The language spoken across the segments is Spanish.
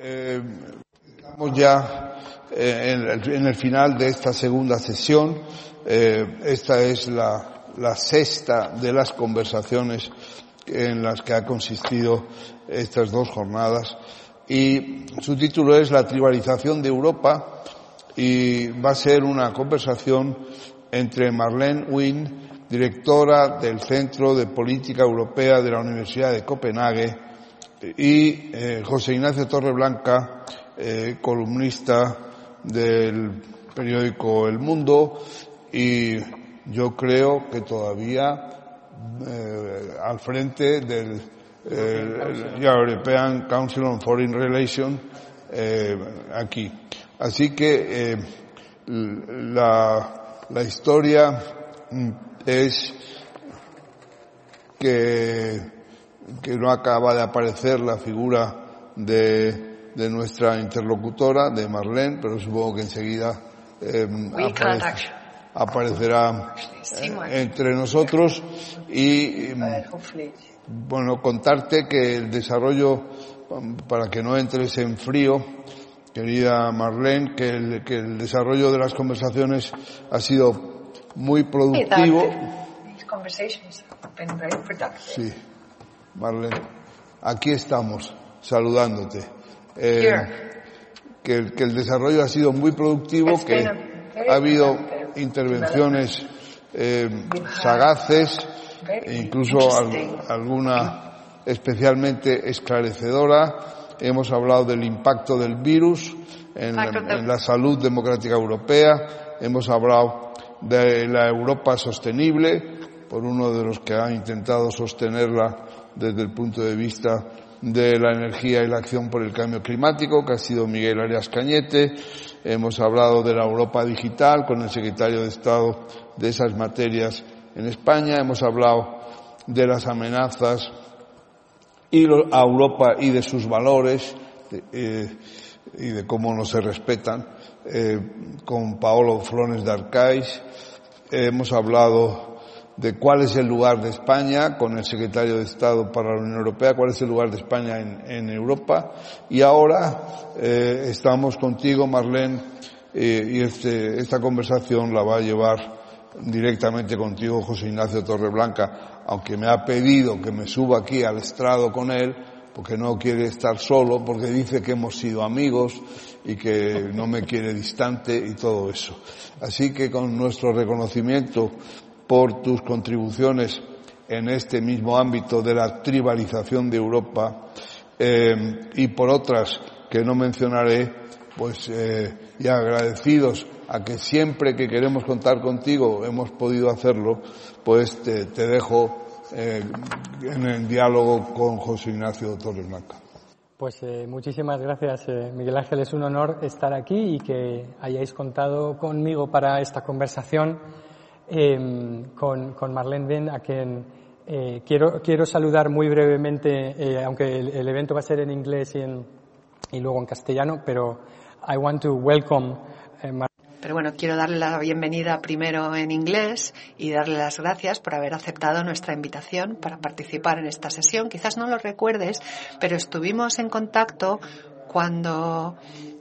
Eh, estamos ya eh, en, el, final de esta segunda sesión. Eh, esta es la, la, sexta de las conversaciones en las que ha consistido estas dos jornadas. Y su título es La tribalización de Europa y va a ser una conversación entre Marlene Wynne, directora del Centro de Política Europea de la Universidad de Copenhague, y eh, José Ignacio Torreblanca, eh, columnista del periódico El Mundo y yo creo que todavía eh, al frente del eh, European Council on Foreign Relations aquí. Así que la, la historia mm, es que que no acaba de aparecer la figura de, de nuestra interlocutora, de Marlene, pero supongo que enseguida eh, aparece, aparecerá eh, entre nosotros y bueno contarte que el desarrollo para que no entres en frío querida Marlene que el, que el desarrollo de las conversaciones ha sido muy productivo. Sí Marlene, aquí estamos saludándote. Eh, que, el, que, el, desarrollo ha sido muy productivo, que ha habido intervenciones eh, sagaces, e incluso al, alguna especialmente esclarecedora. Hemos hablado del impacto del virus en la, en la salud democrática europea. Hemos hablado de la Europa sostenible, por uno de los que ha intentado sostenerla desde el punto de vista de la energía y la acción por el cambio climático, que ha sido Miguel Arias Cañete. Hemos hablado de la Europa digital con el secretario de Estado de esas materias en España. Hemos hablado de las amenazas a Europa y de sus valores eh, y de cómo no se respetan eh, con Paolo Flones de Arcais. hemos hablado de cuál es el lugar de España con el secretario de Estado para la Unión Europea, cuál es el lugar de España en, en Europa. Y ahora eh, estamos contigo, Marlene, eh, y este, esta conversación la va a llevar directamente contigo José Ignacio Torreblanca, aunque me ha pedido que me suba aquí al estrado con él, porque no quiere estar solo, porque dice que hemos sido amigos y que no me quiere distante y todo eso. Así que con nuestro reconocimiento por tus contribuciones en este mismo ámbito de la tribalización de Europa eh, y por otras que no mencionaré, pues eh, y agradecidos a que siempre que queremos contar contigo hemos podido hacerlo, pues te, dejo eh, en el diálogo con José Ignacio Torres Blanca. Pues muchísimas gracias, Miguel Ángel. Es un honor estar aquí y que hayáis contado conmigo para esta conversación eh, con, con, Marlene Ben, a quien eh, quiero, quiero saludar muy brevemente, eh, aunque el, el, evento va a ser en inglés y, en, y luego en castellano, pero I want to welcome eh, pero bueno, quiero darle la bienvenida primero en inglés y darle las gracias por haber aceptado nuestra invitación para participar en esta sesión. Quizás no lo recuerdes, pero estuvimos en contacto cuando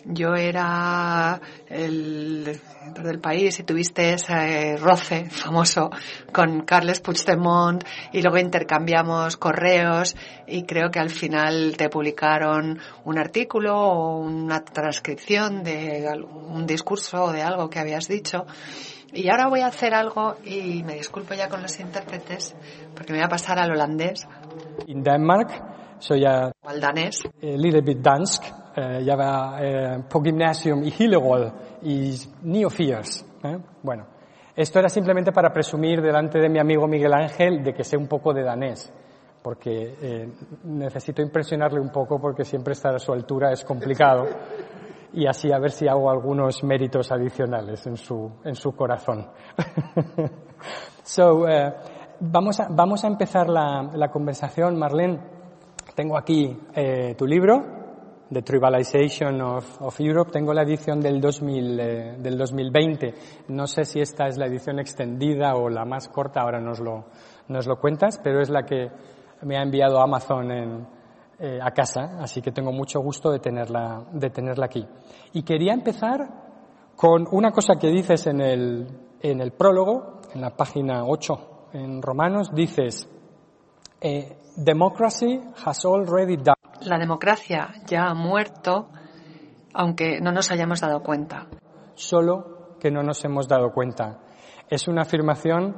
yo era el del país y tuviste ese roce famoso con Carles Puigdemont y luego intercambiamos correos y creo que al final te publicaron un artículo o una transcripción de un discurso o de algo que habías dicho. Y ahora voy a hacer algo y me disculpo ya con los intérpretes porque me voy a pasar al holandés. In Denmark, så jeg al danés. Eh, little bit dansk. Eh, jeg var eh, på gymnasium i Hillerød i 89. Eh. Bueno, esto era simplemente para presumir delante de mi amigo Miguel Ángel de que sé un poco de danés, porque eh, necesito impresionarle un poco porque siempre estar a su altura es complicado y así a ver si hago algunos méritos adicionales en su, en su corazón. so, uh, vamos, a, vamos a empezar la, la conversación, Marlene. Tengo aquí eh, tu libro, The Tribalization of, Europe. Tengo la edición del, 2000, eh, 2020. No sé si esta es la edición extendida o la más corta, ahora nos lo, nos lo cuentas, pero es la que me ha enviado Amazon en, eh, a casa, así que tengo mucho gusto de tenerla, de tenerla aquí. Y quería empezar con una cosa que dices en el, en el prólogo, en la página 8 en Romanos, dices, eh, Democracy has already died. La democracia ya ha muerto, aunque no nos hayamos dado cuenta. Solo que no nos hemos dado cuenta. Es una afirmación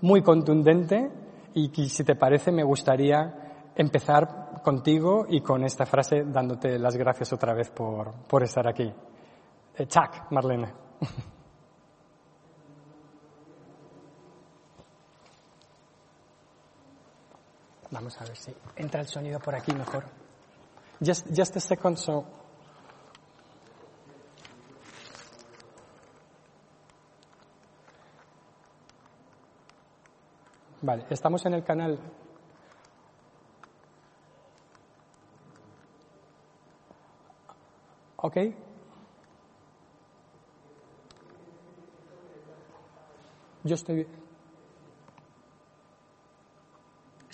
muy contundente y si te parece me gustaría empezar contigo y con esta frase dándote las gracias otra vez por, por estar aquí. Eh, Chuck, Marlene. Vamos a ver si entra el sonido por aquí mejor. Just, a second, so. Vale, estamos en el canal. ¿Ok? Yo estoy.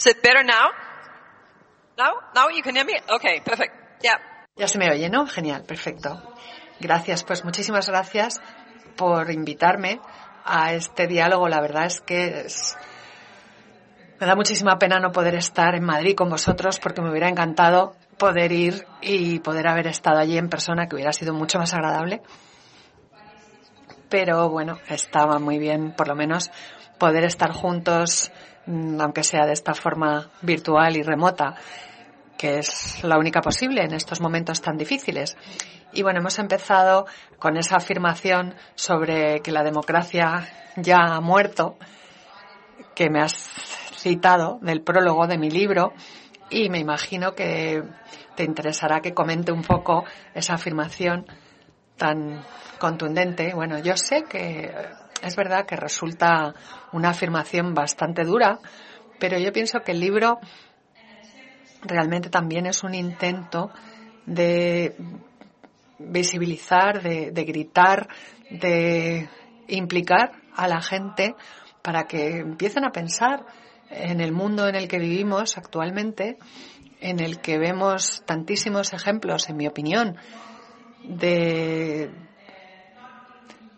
Is it better now? Now? Now you can hear me? Okay, perfect. Yeah. Ya se me oye, ¿no? Genial, perfecto. Gracias, pues muchísimas gracias por invitarme a este diálogo. La verdad es que es... me da muchísima pena no poder estar en Madrid con vosotros porque me hubiera encantado poder ir y poder haber estado allí en persona, que hubiera sido mucho más agradable. Pero bueno, estaba muy bien, por lo menos, poder estar juntos aunque sea de esta forma virtual y remota, que es la única posible en estos momentos tan difíciles. Y bueno, hemos empezado con esa afirmación sobre que la democracia ya ha muerto, que me has citado del prólogo de mi libro, y me imagino que te interesará que comente un poco esa afirmación tan contundente. Bueno, yo sé que es verdad que resulta una afirmación bastante dura, pero yo pienso que el libro realmente también es un intento de visibilizar, de, gritar, de implicar a la gente para que empiecen a pensar en el mundo en el que vivimos actualmente, en el que vemos tantísimos ejemplos, en mi opinión, de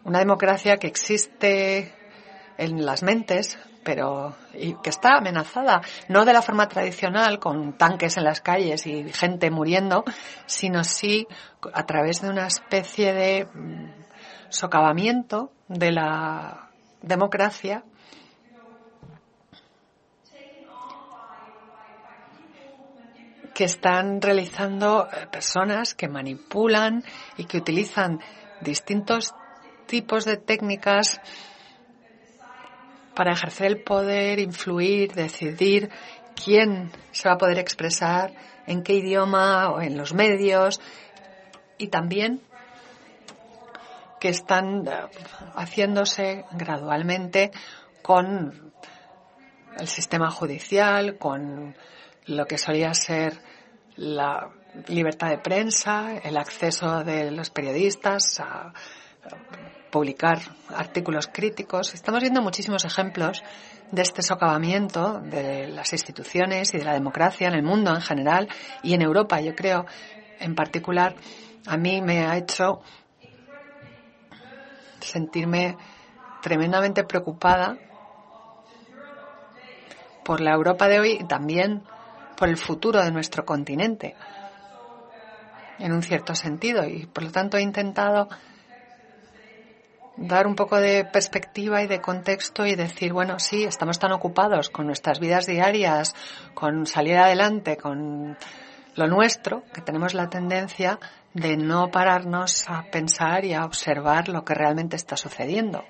una democracia que existe en las mentes, pero y que está amenazada, no de la forma tradicional, con tanques en las calles y gente muriendo, sino sí a través de una especie de mm, socavamiento de la democracia. Que están realizando eh, personas que manipulan y que utilizan distintos tipos de técnicas para ejercer el poder, influir, decidir quién se va a poder expresar, en qué idioma o en los medios y también que están eh, haciéndose gradualmente con el sistema judicial, con lo que solía ser la libertad de prensa, el acceso de los periodistas a publicar artículos críticos. Estamos viendo muchísimos ejemplos de este socavamiento de las instituciones y de la democracia en el mundo en general y en Europa, yo creo, en particular, a mí me ha hecho sentirme tremendamente preocupada por la Europa de hoy y también por el futuro de nuestro continente, en un cierto sentido. Y por lo tanto he intentado dar un poco de perspectiva y de contexto y decir, bueno, sí, estamos tan ocupados con nuestras vidas diarias, con salir adelante, con lo nuestro, que tenemos la tendencia de no pararnos a pensar y a observar lo que realmente está sucediendo.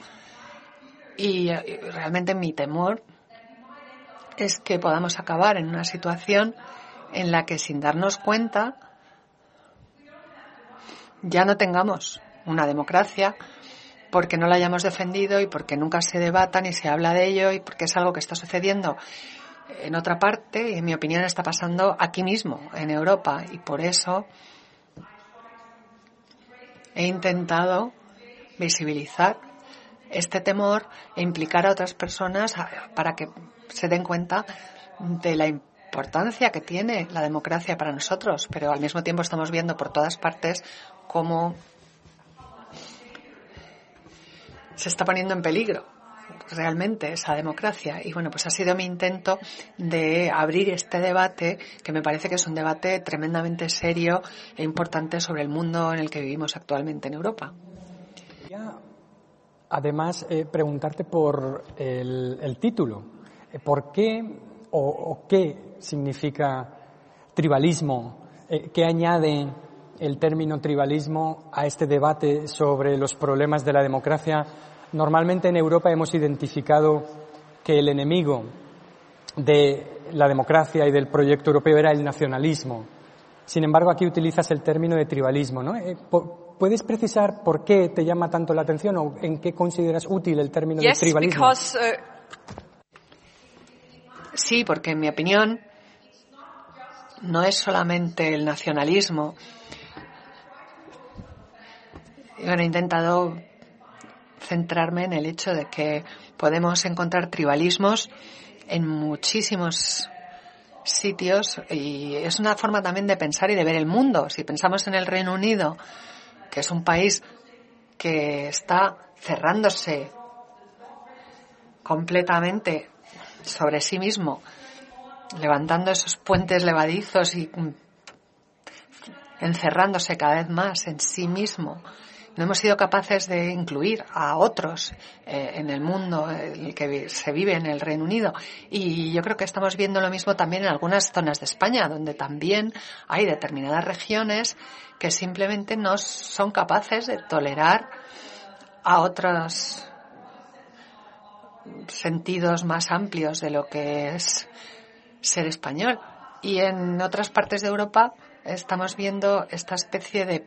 Y realmente mi temor es que podamos acabar en una situación en la que sin darnos cuenta ya no tengamos una democracia, porque no la hayamos defendido y porque nunca se debata ni se habla de ello y porque es algo que está sucediendo en otra parte y en mi opinión está pasando aquí mismo, en Europa, y por eso he intentado visibilizar este temor e implicar a otras personas para que se den cuenta de la importancia que tiene la democracia para nosotros, pero al mismo tiempo estamos viendo por todas partes cómo se está poniendo en peligro realmente esa democracia. Y bueno, pues ha sido mi intento de abrir este debate, que me parece que es un debate tremendamente serio e importante sobre el mundo en el que vivimos actualmente en Europa. Además, eh, preguntarte por el, título. Eh, ¿Por qué o, qué significa tribalismo? Eh, ¿Qué añade el término tribalismo a este debate sobre los problemas de la democracia Normalmente en Europa hemos identificado que el enemigo de la democracia y del proyecto europeo era el nacionalismo. Sin embargo, aquí utilizas el término de tribalismo. ¿no? Eh, ¿Puedes precisar por qué te llama tanto la atención o en qué consideras útil el término de tribalismo? Uh, sí, porque en mi opinión no es solamente el nacionalismo. Yo he intentado centrarme en el hecho de que podemos encontrar tribalismos en muchísimos sitios y es una forma también de pensar y de ver el mundo. Si pensamos en el Reino Unido, que es un país que está cerrándose completamente sobre sí mismo, levantando esos puentes levadizos y encerrándose cada vez más en sí mismo, no hemos sido capaces de incluir a otros eh, en el mundo el que se vive en el Reino Unido. Y yo creo que estamos viendo lo mismo también en algunas zonas de España, donde también hay determinadas regiones que simplemente no son capaces de tolerar a otros sentidos más amplios de lo que es ser español. Y en otras partes de Europa estamos viendo esta especie de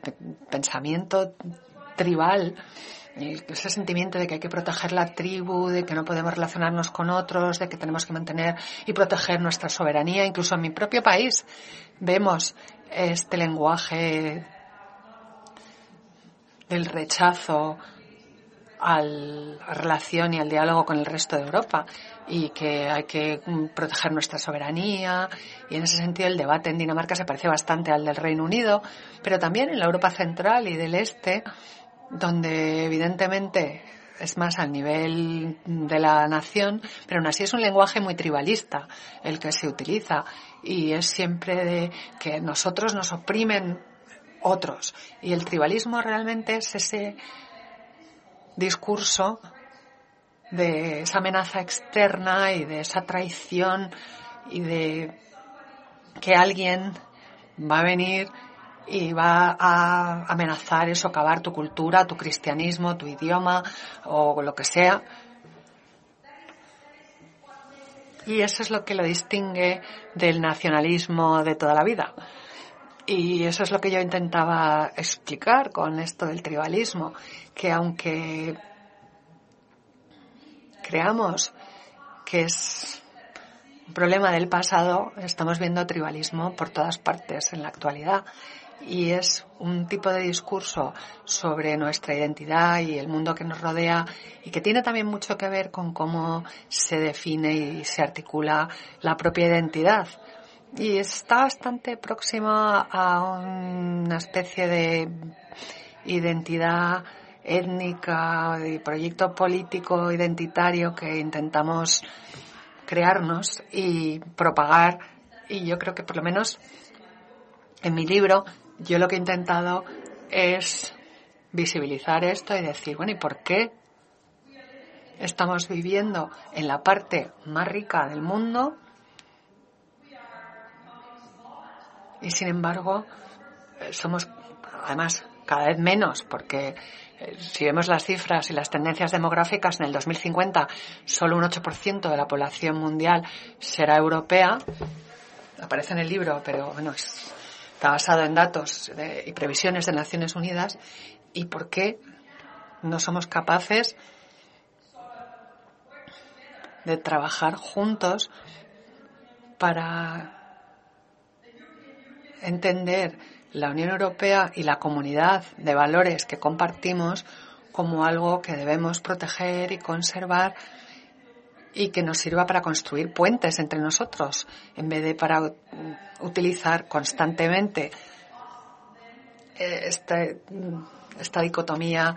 pensamiento tribal, ese sentimiento de que hay que proteger la tribu, de que no podemos relacionarnos con otros, de que tenemos que mantener y proteger nuestra soberanía. Incluso en mi propio país vemos este lenguaje del rechazo a la relación y al diálogo con el resto de Europa y que hay que proteger nuestra soberanía y en ese sentido el debate en Dinamarca se parece bastante al del Reino Unido, pero también en la Europa central y del este donde evidentemente es más al nivel de la nación, pero aún así es un lenguaje muy tribalista el que se utiliza y es siempre de que nosotros nos oprimen otros. Y el tribalismo realmente es ese discurso de esa amenaza externa y de esa traición y de que alguien va a venir y va a amenazar y socavar tu cultura, tu cristianismo, tu idioma o lo que sea. Y eso es lo que lo distingue del nacionalismo de toda la vida. Y eso es lo que yo intentaba explicar con esto del tribalismo, que aunque creamos que es un problema del pasado, estamos viendo tribalismo por todas partes en la actualidad y es un tipo de discurso sobre nuestra identidad y el mundo que nos rodea y que tiene también mucho que ver con cómo se define y se articula la propia identidad. Y está bastante próxima a una especie de identidad étnica y proyecto político identitario que intentamos crearnos y propagar. Y yo creo que por lo menos en mi libro yo lo que he intentado es visibilizar esto y decir, bueno, ¿y por qué estamos viviendo en la parte más rica del mundo y sin embargo eh, somos además cada vez menos porque eh, si vemos las cifras y las tendencias demográficas en el 2050 solo un 8% de la población mundial será europea. Aparece en el libro pero bueno es está basado en datos y previsiones de Naciones Unidas y por qué no somos capaces de trabajar juntos para entender la Unión Europea y la comunidad de valores que compartimos como algo que debemos proteger y conservar y que nos sirva para construir puentes entre nosotros, en vez de para utilizar constantemente eh, esta, esta dicotomía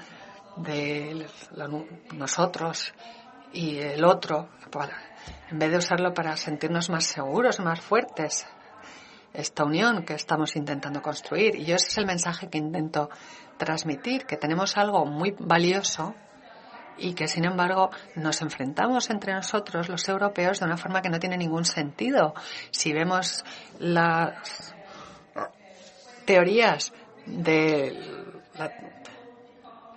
de nosotros y el otro, en vez de usarlo para sentirnos más seguros, más fuertes, esta unión que estamos intentando construir. Y yo ese es el mensaje que intento transmitir, que tenemos algo muy valioso y que sin embargo nos enfrentamos entre nosotros los europeos de una forma que no tiene ningún sentido. Si vemos las teorías del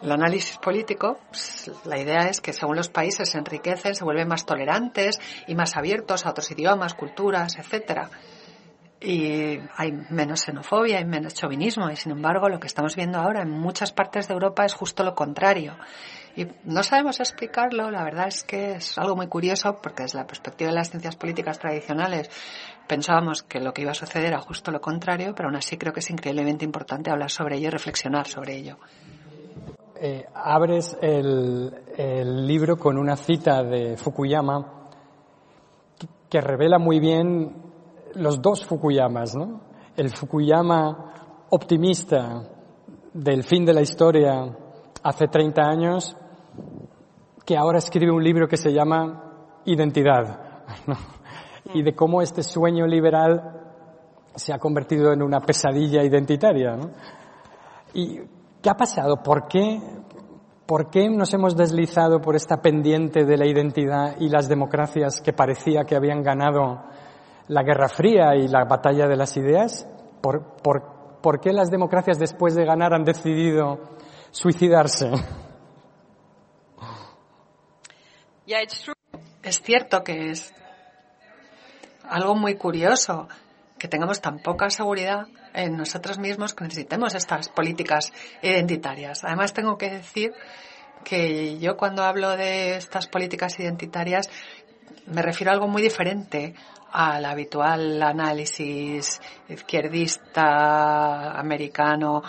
análisis político, pues, la idea es que según los países se enriquecen, se vuelven más tolerantes y más abiertos a otros idiomas, culturas, etcétera y hay menos xenofobia, hay menos chauvinismo y sin embargo lo que estamos viendo ahora en muchas partes de Europa es justo lo contrario. Y no sabemos explicarlo, la verdad es que es algo muy curioso porque desde la perspectiva de las ciencias políticas tradicionales pensábamos que lo que iba a suceder era justo lo contrario, pero aún así creo que es increíblemente importante hablar sobre ello y reflexionar sobre ello. Eh, abres el, el libro con una cita de Fukuyama que revela muy bien los dos Fukuyamas, ¿no? El Fukuyama optimista del fin de la historia hace 30 años, que ahora escribe un libro que se llama Identidad, y de cómo este sueño liberal se ha convertido en una pesadilla identitaria. ¿no? ¿Y qué ha pasado? ¿Por qué, ¿Por qué nos hemos deslizado por esta pendiente de la identidad y las democracias que parecía que habían ganado la Guerra Fría y la batalla de las ideas? ¿Por, por, qué las democracias después de ganar han decidido suicidarse? Es cierto que es algo muy curioso que tengamos tan poca seguridad en nosotros mismos que necesitemos estas políticas identitarias. Además, tengo que decir que yo cuando hablo de estas políticas identitarias me refiero a algo muy diferente al habitual análisis izquierdista americano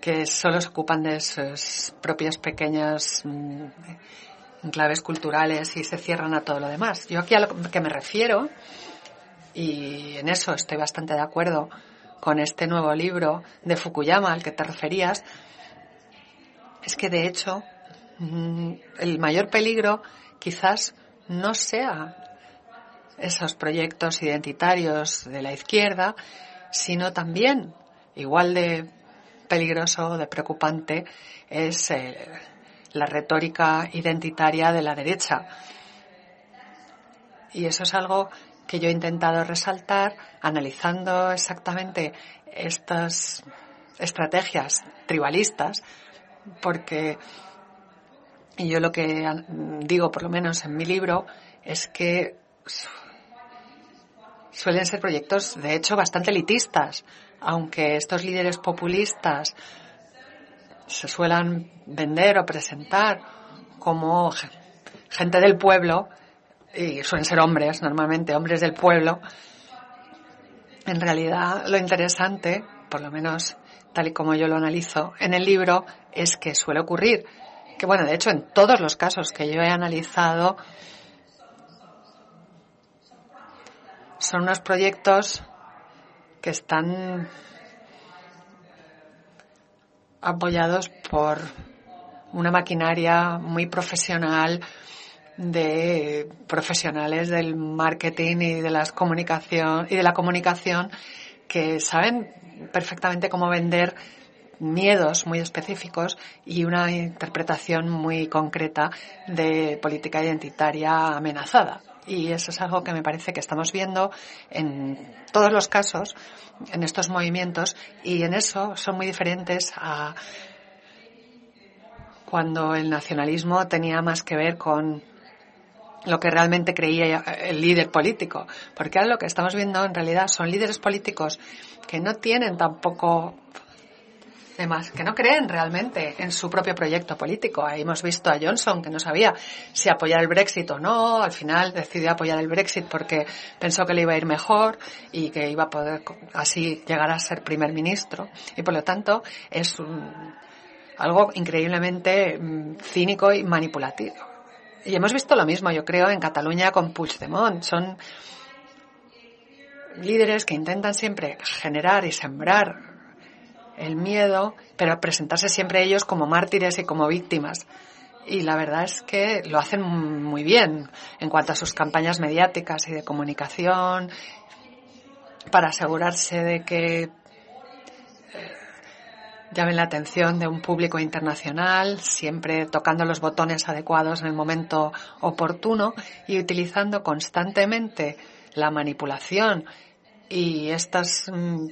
que solo se ocupan de sus propias pequeñas mm, enclaves culturales y se cierran a todo lo demás. Yo aquí a lo que me refiero, y en eso estoy bastante de acuerdo con este nuevo libro de Fukuyama al que te referías, es que de hecho mm, el mayor peligro quizás no sea esos proyectos identitarios de la izquierda, sino también, igual de peligroso, de preocupante, es eh, la retórica identitaria de la derecha. Y eso es algo que yo he intentado resaltar analizando exactamente estas estrategias tribalistas porque y yo lo que digo, por lo menos en mi libro, es que suelen ser proyectos, de hecho, bastante elitistas, aunque estos líderes populistas se suelan vender o presentar como gente del pueblo, y suelen ser hombres, normalmente hombres del pueblo, en realidad lo interesante, por lo menos tal y como yo lo analizo en el libro, es que suele ocurrir que, bueno, de hecho, en todos los casos que yo he analizado, son unos proyectos que están apoyados por una maquinaria muy profesional de profesionales del marketing y de las comunicación y de la comunicación que saben perfectamente cómo vender miedos muy específicos y una interpretación muy concreta de política identitaria amenazada. Y eso es algo que me parece que estamos viendo en todos los casos, en estos movimientos, y en eso son muy diferentes a cuando el nacionalismo tenía más que ver con lo que realmente creía el líder político. Porque ahora lo que estamos viendo en realidad son líderes políticos que no tienen tampoco demás, que no creen realmente en su propio proyecto político. Ahí hemos visto a Johnson que no sabía si apoyar el Brexit o no. Al final decidió apoyar el Brexit porque pensó que le iba a ir mejor y que iba a poder así llegar a ser primer ministro. Y por lo tanto es algo increíblemente mm, cínico y manipulativo. Y hemos visto lo mismo, yo creo, en Cataluña con Puigdemont. Son líderes que intentan siempre generar y sembrar el miedo, pero presentarse siempre ellos como mártires y como víctimas. Y la verdad es que lo hacen muy bien en cuanto a sus campañas mediáticas y de comunicación, para asegurarse de que llamen la atención de un público internacional, siempre tocando los botones adecuados en el momento oportuno y utilizando constantemente la manipulación y estas mm,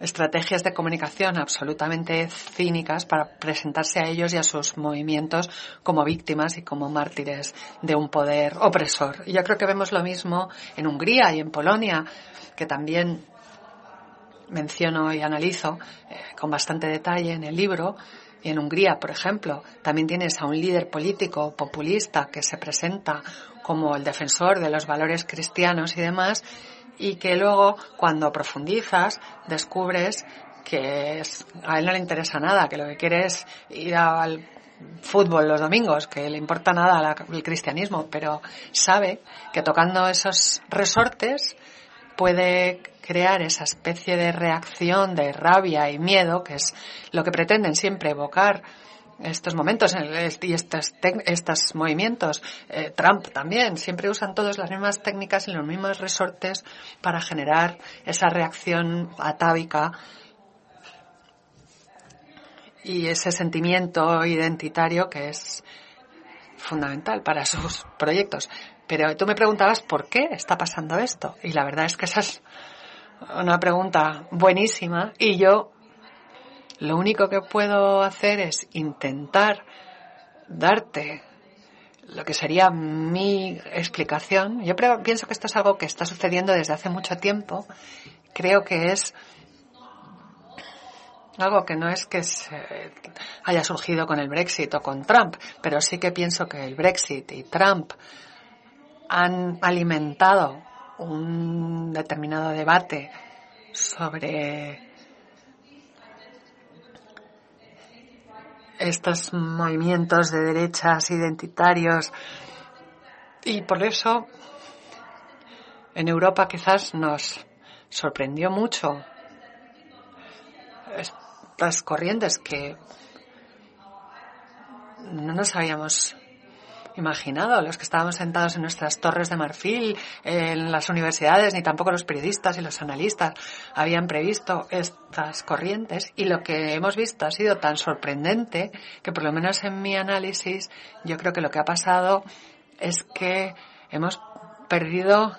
estrategias de comunicación absolutamente cínicas para presentarse a ellos y a sus movimientos como víctimas y como mártires de un poder opresor. Y yo creo que vemos lo mismo en Hungría y en Polonia, que también menciono y analizo eh, con bastante detalle en el libro. Y en Hungría, por ejemplo, también tienes a un líder político populista que se presenta como el defensor de los valores cristianos y demás, y que luego, cuando profundizas, descubres que a él no le interesa nada, que lo que quiere es ir al fútbol los domingos, que le importa nada el cristianismo, pero sabe que tocando esos resortes puede crear esa especie de reacción de rabia y miedo, que es lo que pretenden siempre evocar estos momentos y estos, movimientos. Eh, Trump también, siempre usan todas las mismas técnicas y los mismos resortes para generar esa reacción atávica y ese sentimiento identitario que es fundamental para sus proyectos. Pero tú me preguntabas por qué está pasando esto. Y la verdad es que esa es una pregunta buenísima. Y yo lo único que puedo hacer es intentar darte lo que sería mi explicación. Yo pienso que esto es algo que está sucediendo desde hace mucho tiempo. Creo que es algo que no es que haya surgido con el Brexit o con Trump, pero sí que pienso que el Brexit y Trump han alimentado un determinado debate sobre estos movimientos de derechas identitarios. Y por eso en Europa quizás nos sorprendió mucho estas corrientes que no nos habíamos imaginado, los que estábamos sentados en nuestras torres de marfil, en las universidades, ni tampoco los periodistas y los analistas habían previsto estas corrientes. Y lo que hemos visto ha sido tan sorprendente que por lo menos en mi análisis yo creo que lo que ha pasado es que hemos perdido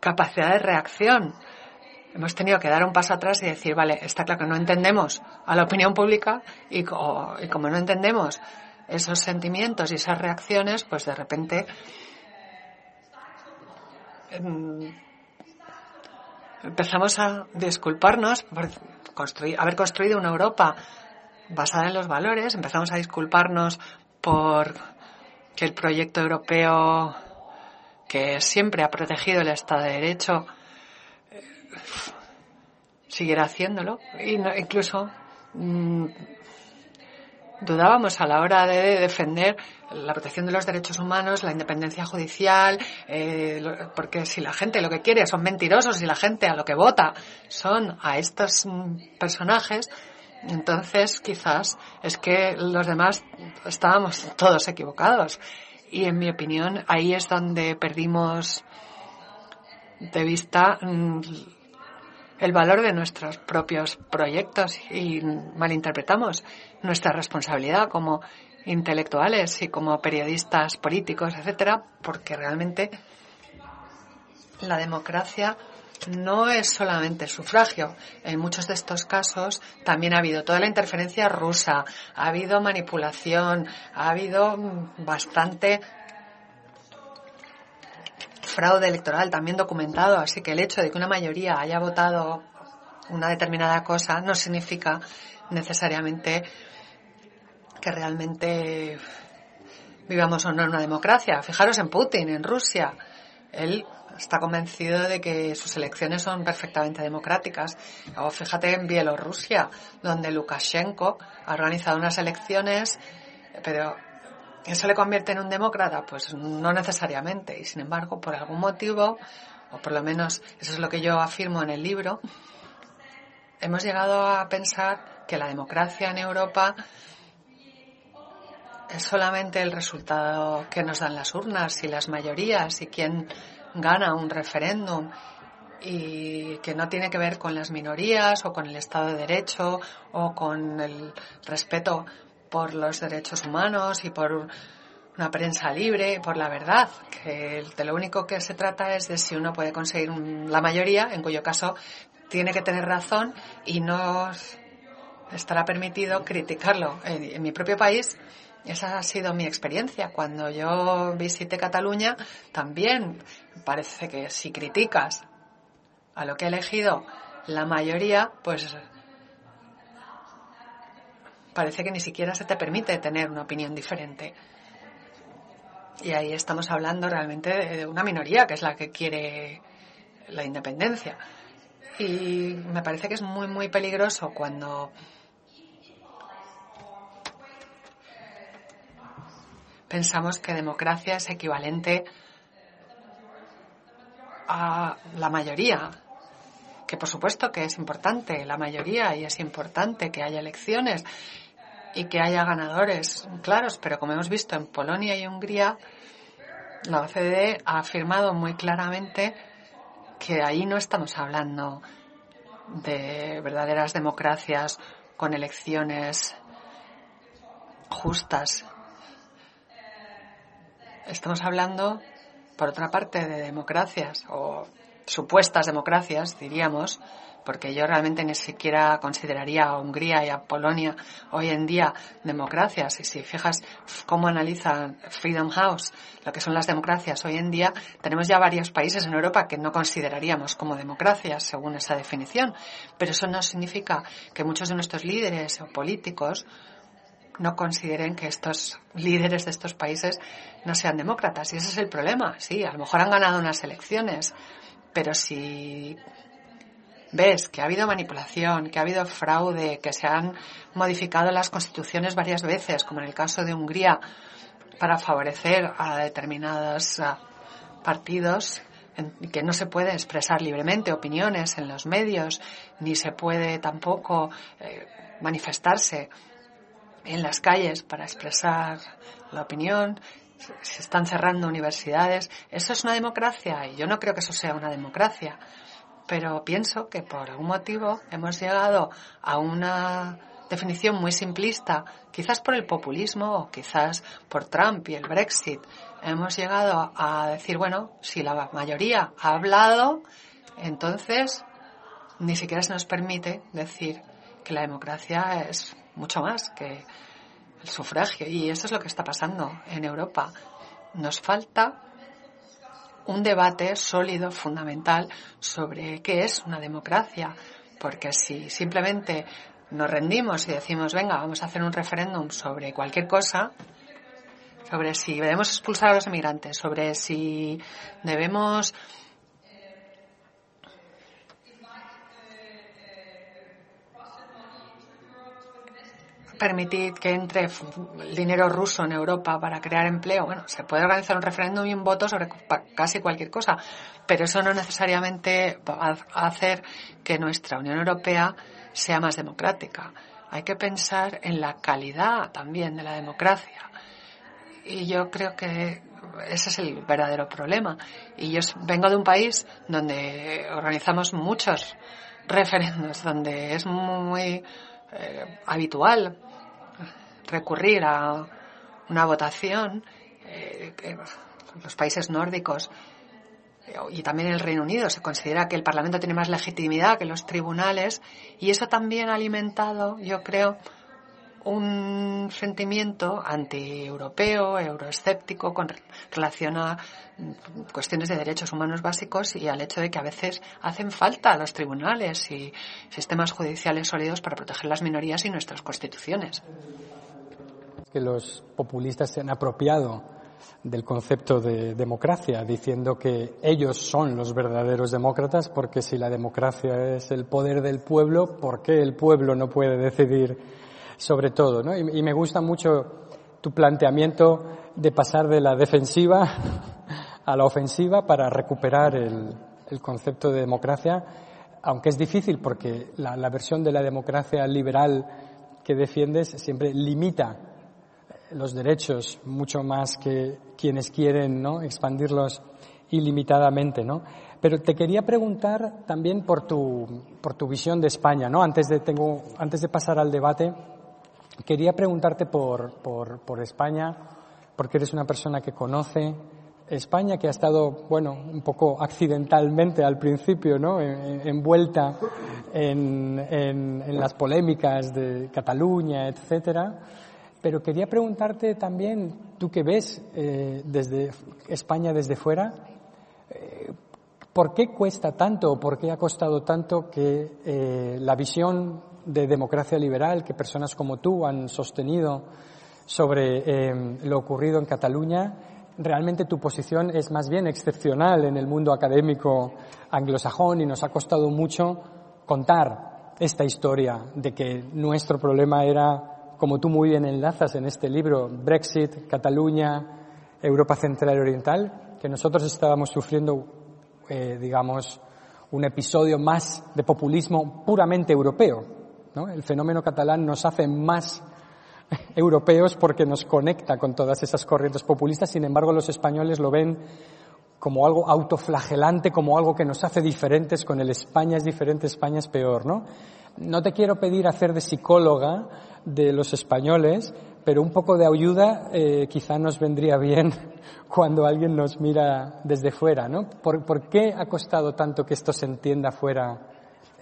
capacidad de reacción hemos tenido que dar un paso atrás y decir, vale, está claro que no entendemos a la opinión pública y, como no entendemos esos sentimientos y esas reacciones, pues de repente em, empezamos a disculparnos por haber construido una Europa basada en los valores, empezamos a disculparnos por que el proyecto europeo que siempre ha protegido el Estado de Derecho siguiera haciéndolo. Y incluso mm, dudábamos a la hora de defender la protección de los derechos humanos, la independencia judicial, eh, porque si la gente lo que quiere son mentirosos y la gente a lo que vota son a estos mm, personajes, entonces quizás es que los demás estábamos todos equivocados. Y en mi opinión ahí es donde perdimos de vista mm, el valor de nuestros propios proyectos y malinterpretamos nuestra responsabilidad como intelectuales y como periodistas políticos, etcétera, porque realmente la democracia no es solamente sufragio. En muchos de estos casos también ha habido toda la interferencia rusa, ha habido manipulación, ha habido bastante fraude electoral también documentado, así que el hecho de que una mayoría haya votado una determinada cosa no significa necesariamente que realmente vivamos o no en una democracia. Fijaros en Putin, en Rusia. Él está convencido de que sus elecciones son perfectamente democráticas. O fíjate en Bielorrusia, donde Lukashenko ha organizado unas elecciones, pero ¿eso le convierte en un demócrata? Pues no necesariamente. Y sin embargo, por algún motivo, o por lo menos eso es lo que yo afirmo en el libro, hemos llegado a pensar que la democracia en Europa es solamente el resultado que nos dan las urnas y las mayorías y quién gana un referéndum y que no tiene que ver con las minorías o con el Estado de Derecho o con el respeto por los derechos humanos y por una prensa libre, por la verdad, que lo único que se trata es de si uno puede conseguir la mayoría, en cuyo caso tiene que tener razón y no estará permitido criticarlo. en mi propio país esa ha sido mi experiencia. Cuando yo visité Cataluña, también parece que si criticas a lo que ha elegido la mayoría, pues parece que ni siquiera se te permite tener una opinión diferente. Y ahí estamos hablando realmente de una minoría, que es la que quiere la independencia. Y me parece que es muy, muy peligroso cuando pensamos que democracia es equivalente a la mayoría, que por supuesto que es importante la mayoría y es importante que haya elecciones y que haya ganadores claros, pero como hemos visto en Polonia y Hungría, la OCDE ha afirmado muy claramente que ahí no estamos hablando de verdaderas democracias con elecciones justas. Estamos hablando, por otra parte, de democracias o supuestas democracias, diríamos, porque yo realmente ni siquiera consideraría a Hungría y a Polonia hoy en día democracias. Y si fijas cómo analiza Freedom House lo que son las democracias hoy en día, tenemos ya varios países en Europa que no consideraríamos como democracias según esa definición. Pero eso no significa que muchos de nuestros líderes o políticos no consideren que estos líderes de estos países no sean demócratas. Y ese es el problema. Sí, a lo mejor han ganado unas elecciones, pero si ves que ha habido manipulación, que ha habido fraude, que se han modificado las constituciones varias veces, como en el caso de Hungría, para favorecer a determinados partidos, que no se puede expresar libremente opiniones en los medios, ni se puede tampoco eh, manifestarse en las calles para expresar la opinión, se están cerrando universidades. ¿Eso es una democracia? Y yo no creo que eso sea una democracia. Pero pienso que por algún motivo hemos llegado a una definición muy simplista, quizás por el populismo o quizás por Trump y el Brexit. Hemos llegado a decir, bueno, si la mayoría ha hablado, entonces ni siquiera se nos permite decir que la democracia es mucho más que el sufragio. Y eso es lo que está pasando en Europa. Nos falta un debate sólido, fundamental, sobre qué es una democracia. Porque si simplemente nos rendimos y decimos, venga, vamos a hacer un referéndum sobre cualquier cosa, sobre si debemos expulsar a los emigrantes, sobre si debemos permitir que entre dinero ruso en Europa para crear empleo. Bueno, se puede organizar un referéndum y un voto sobre casi cualquier cosa, pero eso no necesariamente va a hacer que nuestra Unión Europea sea más democrática. Hay que pensar en la calidad también de la democracia. Y yo creo que ese es el verdadero problema. Y yo vengo de un país donde organizamos muchos referendos, donde es muy eh, habitual recurrir a una votación, eh, los países nórdicos eh, y también el Reino Unido se considera que el Parlamento tiene más legitimidad que los tribunales y eso también ha alimentado, yo creo, un sentimiento anti-europeo, euroescéptico con relación a cuestiones de derechos humanos básicos y al hecho de que a veces hacen falta los tribunales y sistemas judiciales sólidos para proteger las minorías y nuestras constituciones. Que los populistas se han apropiado del concepto de democracia, diciendo que ellos son los verdaderos demócratas, porque si la democracia es el poder del pueblo, ¿por qué el pueblo no puede decidir sobre todo? ¿no? Y, me gusta mucho tu planteamiento de pasar de la defensiva a la ofensiva para recuperar el, concepto de democracia, aunque es difícil porque la, la versión de la democracia liberal que defiendes siempre limita los derechos mucho más que quienes quieren ¿no? expandirlos ilimitadamente, ¿no? Pero te quería preguntar también por tu, por tu visión de España, ¿no? Antes de, tengo, antes de pasar al debate, quería preguntarte por, por, España, porque eres una persona que conoce España, que ha estado, bueno, un poco accidentalmente al principio, ¿no? envuelta en, en, en las polémicas de Cataluña, etcétera. Pero quería preguntarte también, tú que ves eh, desde España desde fuera, eh, ¿por qué cuesta tanto o por qué ha costado tanto que eh, la visión de democracia liberal que personas como tú han sostenido sobre lo ocurrido en Cataluña, realmente tu posición es más bien excepcional en el mundo académico anglosajón y nos ha costado mucho contar esta historia de que nuestro problema era como tú muy bien enlazas en este libro, Brexit, Cataluña, Europa Central y Oriental, que nosotros estábamos sufriendo, eh, digamos, un episodio más de populismo puramente europeo. El fenómeno catalán nos hace más europeos porque nos conecta con todas esas corrientes populistas, sin embargo los españoles lo ven como algo autoflagelante, como algo que nos hace diferentes, con el España es diferente, España es peor, ¿no? No te quiero pedir hacer de psicóloga de los españoles, pero un poco de ayuda eh, quizá nos vendría bien cuando alguien nos mira desde fuera, ¿no? ¿Por, qué ha costado tanto que esto se entienda fuera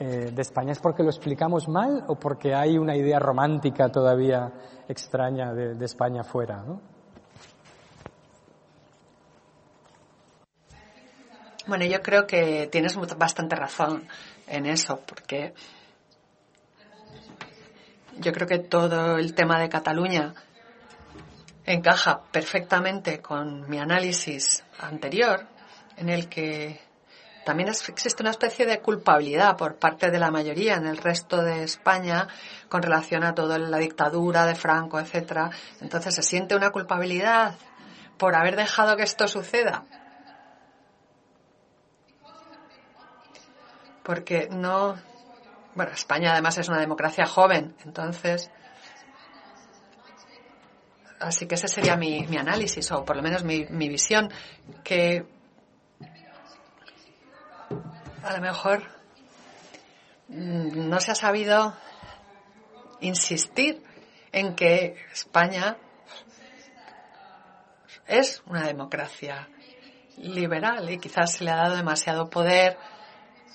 eh, de España? ¿Es porque lo explicamos mal o porque hay una idea romántica todavía extraña de, de España fuera, ¿no? Bueno, yo creo que tienes bastante razón en eso, porque yo creo que todo el tema de Cataluña encaja perfectamente con mi análisis anterior, en el que también existe una especie de culpabilidad por parte de la mayoría en el resto de España con relación a toda la dictadura de Franco, etcétera. Entonces se siente una culpabilidad por haber dejado que esto suceda. Porque no bueno, España además es una democracia joven, entonces. Así que ese sería mi, análisis, o por lo menos mi, mi visión, que a lo mejor mm, no se ha sabido insistir en que España es una democracia liberal y quizás se le ha dado demasiado poder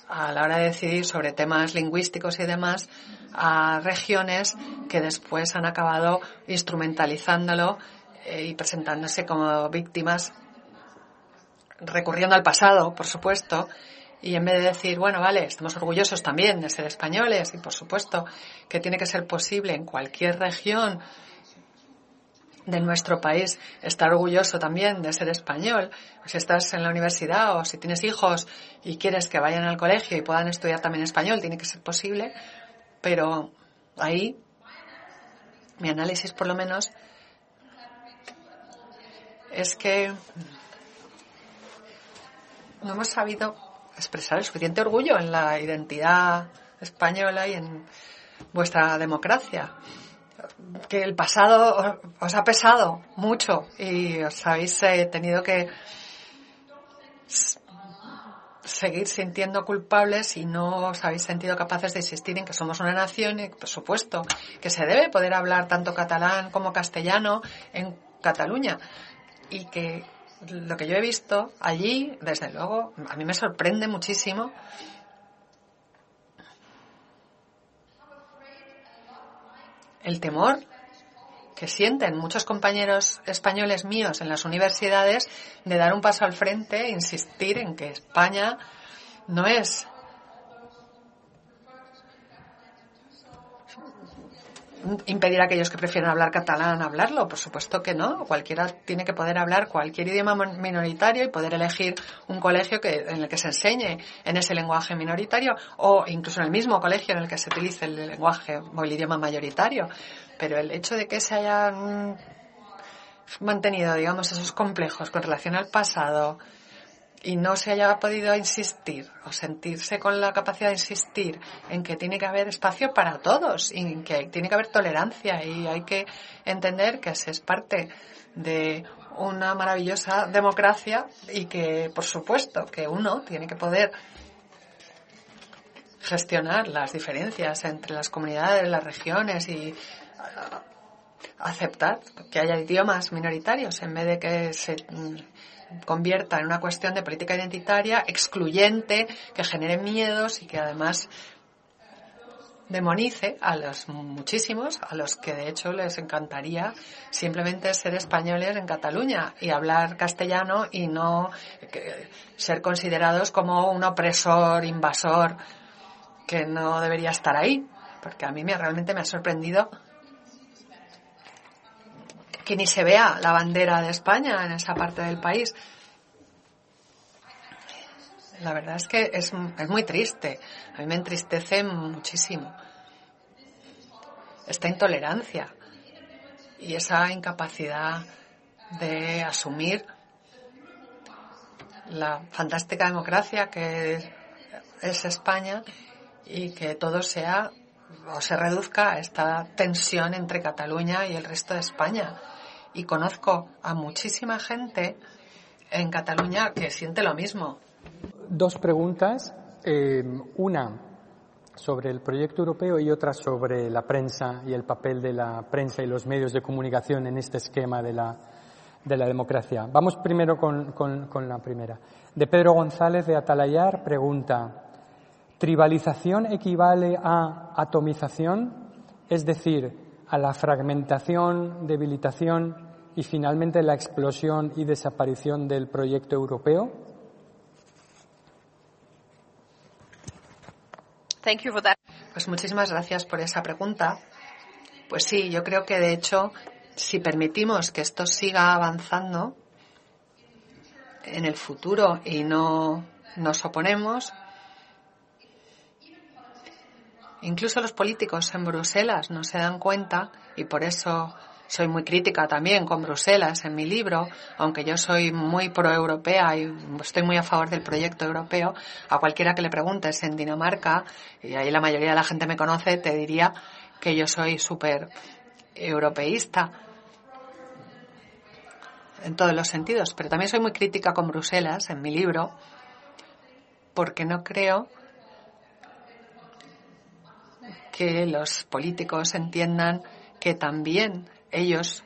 a la hora de decidir sobre temas lingüísticos y demás a regiones que después han acabado instrumentalizándolo eh, y presentándose como víctimas, recurriendo al pasado, por supuesto, y en vez de decir, bueno, vale, estamos orgullosos también de ser españoles y por supuesto que tiene que ser posible en cualquier región de nuestro país estar orgulloso también de ser español. Si estás en la universidad o si tienes hijos y quieres que vayan al colegio y puedan estudiar también español, tiene que ser posible. Pero ahí, mi análisis por lo menos, es que no hemos sabido expresar el suficiente orgullo en la identidad española y en vuestra democracia. Que el pasado os ha pesado mucho y os habéis eh, tenido que seguir sintiendo culpables y no os habéis sentido capaces de insistir en que somos una nación y, por supuesto, que se debe poder hablar tanto catalán como castellano en Cataluña y que lo que yo he visto allí, desde luego, a mí me sorprende muchísimo. El temor que sienten muchos compañeros españoles míos en las universidades de dar un paso al frente insistir en que España no es impedir a aquellos que prefieren hablar catalán hablarlo? Por supuesto que no. Cualquiera tiene que poder hablar cualquier idioma minoritario y poder elegir un colegio que, en el que se enseñe en ese lenguaje minoritario o incluso en el mismo colegio en el que se utilice el lenguaje o el idioma mayoritario. Pero el hecho de que se hayan mantenido, digamos, esos complejos con relación al pasado, y no se haya podido insistir o sentirse con la capacidad de insistir en que tiene que haber espacio para todos y que tiene que haber tolerancia y hay que entender que se es parte de una maravillosa democracia y que, por supuesto, que uno tiene que poder gestionar las diferencias entre las comunidades, las regiones y uh, aceptar que haya idiomas minoritarios en vez de que se convierta en una cuestión de política identitaria excluyente, que genere miedos y que además demonice a los muchísimos, a los que de hecho les encantaría simplemente ser españoles en Cataluña y hablar castellano y no ser considerados como un opresor, invasor, que no debería estar ahí. Porque a mí me, realmente me ha sorprendido que ni se vea la bandera de España en esa parte del país. La verdad es que es, muy triste. A mí me entristece muchísimo esta intolerancia y esa incapacidad de asumir la fantástica democracia que es España y que todo sea o se reduzca a esta tensión entre Cataluña y el resto de España y conozco a muchísima gente en Cataluña que siente lo mismo. Dos preguntas. Eh, una sobre el proyecto europeo y otra sobre la prensa y el papel de la prensa y los medios de comunicación en este esquema de la, de la democracia. Vamos primero con, con la primera. De Pedro González de Atalayar pregunta, ¿tribalización equivale a atomización? Es decir, a la fragmentación, debilitación y finalmente la explosión y desaparición del proyecto europeo? Pues muchísimas gracias por esa pregunta. Pues sí, yo creo que de hecho, si permitimos que esto siga avanzando en el futuro y no nos oponemos, Incluso los políticos en Bruselas no se dan cuenta y por eso soy muy crítica también con Bruselas en mi libro, aunque yo soy muy pro-europea y estoy muy a favor del proyecto europeo, a cualquiera que le preguntes en Dinamarca, y ahí la mayoría de la gente me conoce, te diría que yo soy súper europeísta en todos los sentidos, pero también soy muy crítica con Bruselas en mi libro, porque no creo que los políticos entiendan que también ellos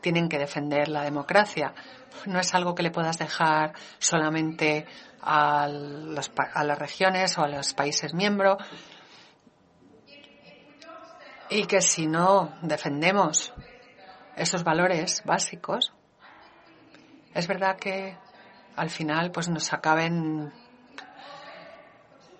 tienen que defender la democracia. No es algo que le puedas dejar solamente a, las regiones o a los países miembros y que si no defendemos esos valores básicos, es verdad que al final pues nos acaben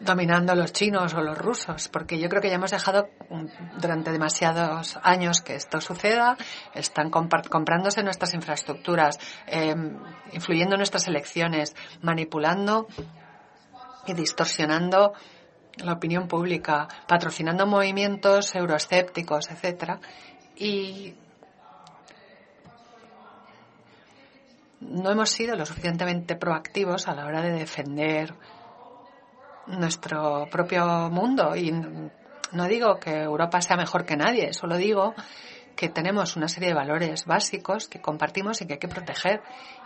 dominando los chinos o los rusos, porque yo creo que ya hemos dejado mm, durante demasiados años que esto suceda, están comprándose nuestras infraestructuras, em, influyendo en nuestras elecciones, manipulando y distorsionando la opinión pública, patrocinando movimientos euroescépticos, etcétera, y no hemos sido lo suficientemente proactivos a la hora de defender nuestro propio mundo. Y no digo que Europa sea mejor que nadie, solo digo que tenemos una serie de valores básicos que compartimos y que hay que proteger.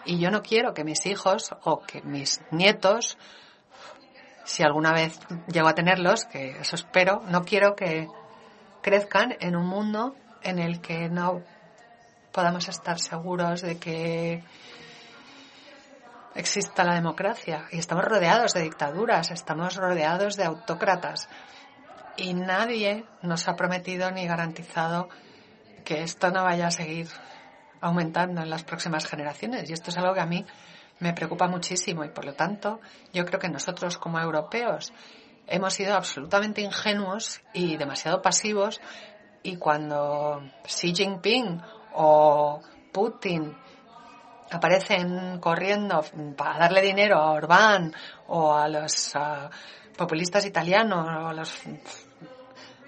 Y yo no quiero que mis hijos o que mis nietos, si alguna vez llego a tenerlos, que eso espero, no quiero que crezcan en un mundo en el que no podamos estar seguros de que exista la democracia. Y estamos rodeados de dictaduras, estamos rodeados de autócratas. Y nadie nos ha prometido ni garantizado que esto no vaya a seguir aumentando en las próximas generaciones. Y esto es algo que a mí me preocupa muchísimo. Y por lo tanto yo creo que nosotros como europeos hemos sido absolutamente ingenuos y demasiado pasivos. Y cuando Xi Jinping o Putin aparecen corriendo para darle dinero a Orbán o a los populistas italianos o a los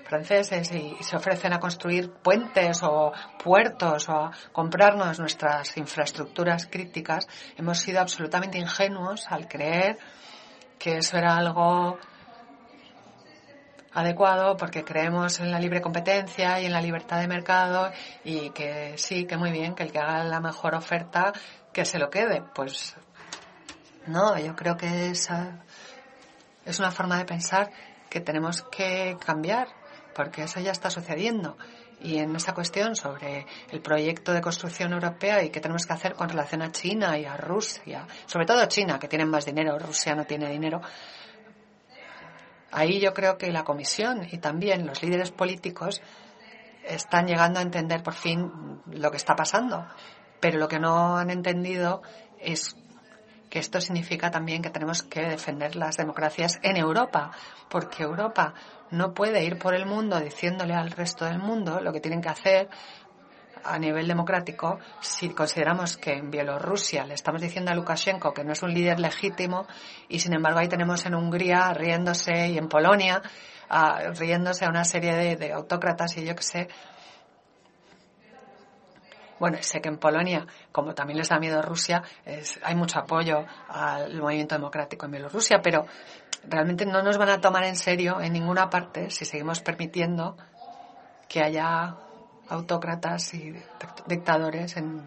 franceses y, se ofrecen a construir puentes o puertos o a comprarnos nuestras infraestructuras críticas, hemos sido absolutamente ingenuos al creer que eso era algo adecuado porque creemos en la libre competencia y en la libertad de mercado y que sí, que muy bien, que el que haga la mejor oferta, que se lo quede. Pues no, yo creo que esa es una forma de pensar que tenemos que cambiar porque eso ya está sucediendo. Y en esa cuestión sobre el proyecto de construcción europea y qué tenemos que hacer con relación a China y a Rusia, sobre todo China, que tienen más dinero, Rusia no tiene dinero, Ahí yo creo que la Comisión y también los líderes políticos están llegando a entender por fin lo que está pasando. Pero lo que no han entendido es que esto significa también que tenemos que defender las democracias en Europa, porque Europa no puede ir por el mundo diciéndole al resto del mundo lo que tienen que hacer a nivel democrático, si consideramos que en Bielorrusia le estamos diciendo a Lukashenko que no es un líder legítimo y sin embargo ahí tenemos en Hungría riéndose y en Polonia riéndose a una serie de, autócratas y yo qué sé. Bueno, sé que en Polonia, como también les da miedo Rusia, hay mucho apoyo al movimiento democrático en Bielorrusia, pero realmente no nos van a tomar en serio en ninguna parte si seguimos permitiendo que haya autócratas y dictadores en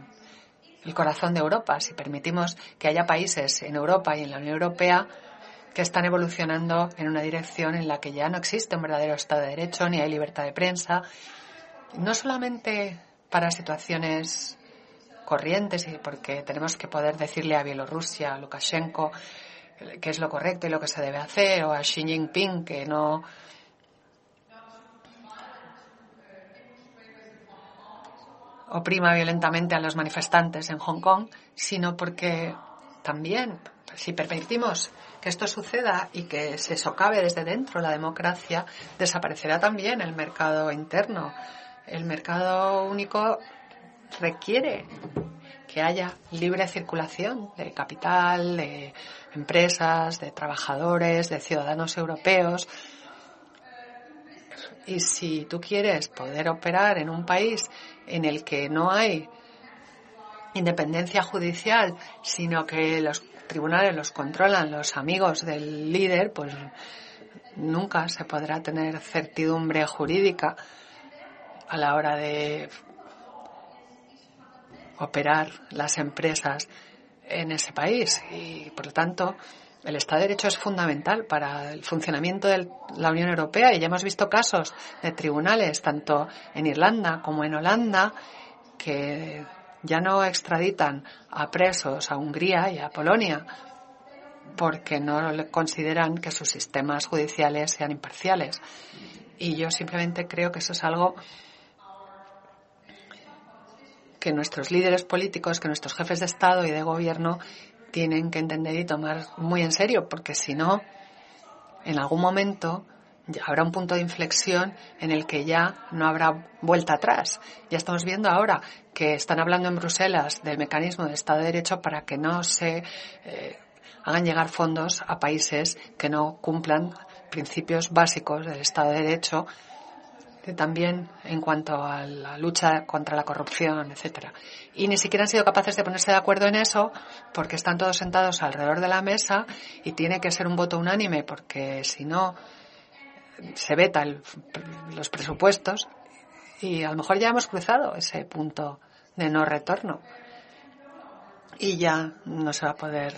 el corazón de Europa. Si permitimos que haya países en Europa y en la Unión Europea que están evolucionando en una dirección en la que ya no existe un verdadero Estado de Derecho ni hay libertad de prensa, no solamente para situaciones corrientes y porque tenemos que poder decirle a Bielorrusia, a Lukashenko, qué es lo correcto y lo que se debe hacer, o a Xi Jinping que no oprima violentamente a los manifestantes en Hong Kong, sino porque también, si permitimos que esto suceda y que se socave desde dentro la democracia, desaparecerá también el mercado interno. El mercado único requiere que haya libre circulación de capital, de empresas, de trabajadores, de ciudadanos europeos. Y si tú quieres poder operar en un país en el que no hay independencia judicial, sino que los tribunales los controlan los amigos del líder, pues nunca se podrá tener certidumbre jurídica a la hora de operar las empresas en ese país. Y por lo tanto el Estado de Derecho es fundamental para el funcionamiento de la Unión Europea y ya hemos visto casos de tribunales, tanto en Irlanda como en Holanda, que ya no extraditan a presos a Hungría y a Polonia porque no consideran que sus sistemas judiciales sean imparciales. Y yo simplemente creo que eso es algo que nuestros líderes políticos, que nuestros jefes de Estado y de Gobierno tienen que entender y tomar muy en serio, porque si no, en algún momento habrá un punto de inflexión en el que ya no habrá vuelta atrás. Ya estamos viendo ahora que están hablando en Bruselas del mecanismo de Estado de Derecho para que no se eh, hagan llegar fondos a países que no cumplan principios básicos del Estado de Derecho también en cuanto a la lucha contra la corrupción, etcétera. Y ni siquiera han sido capaces de ponerse de acuerdo en eso porque están todos sentados alrededor de la mesa y tiene que ser un voto unánime porque si no se vetan los presupuestos y a lo mejor ya hemos cruzado ese punto de no retorno y ya no se va a poder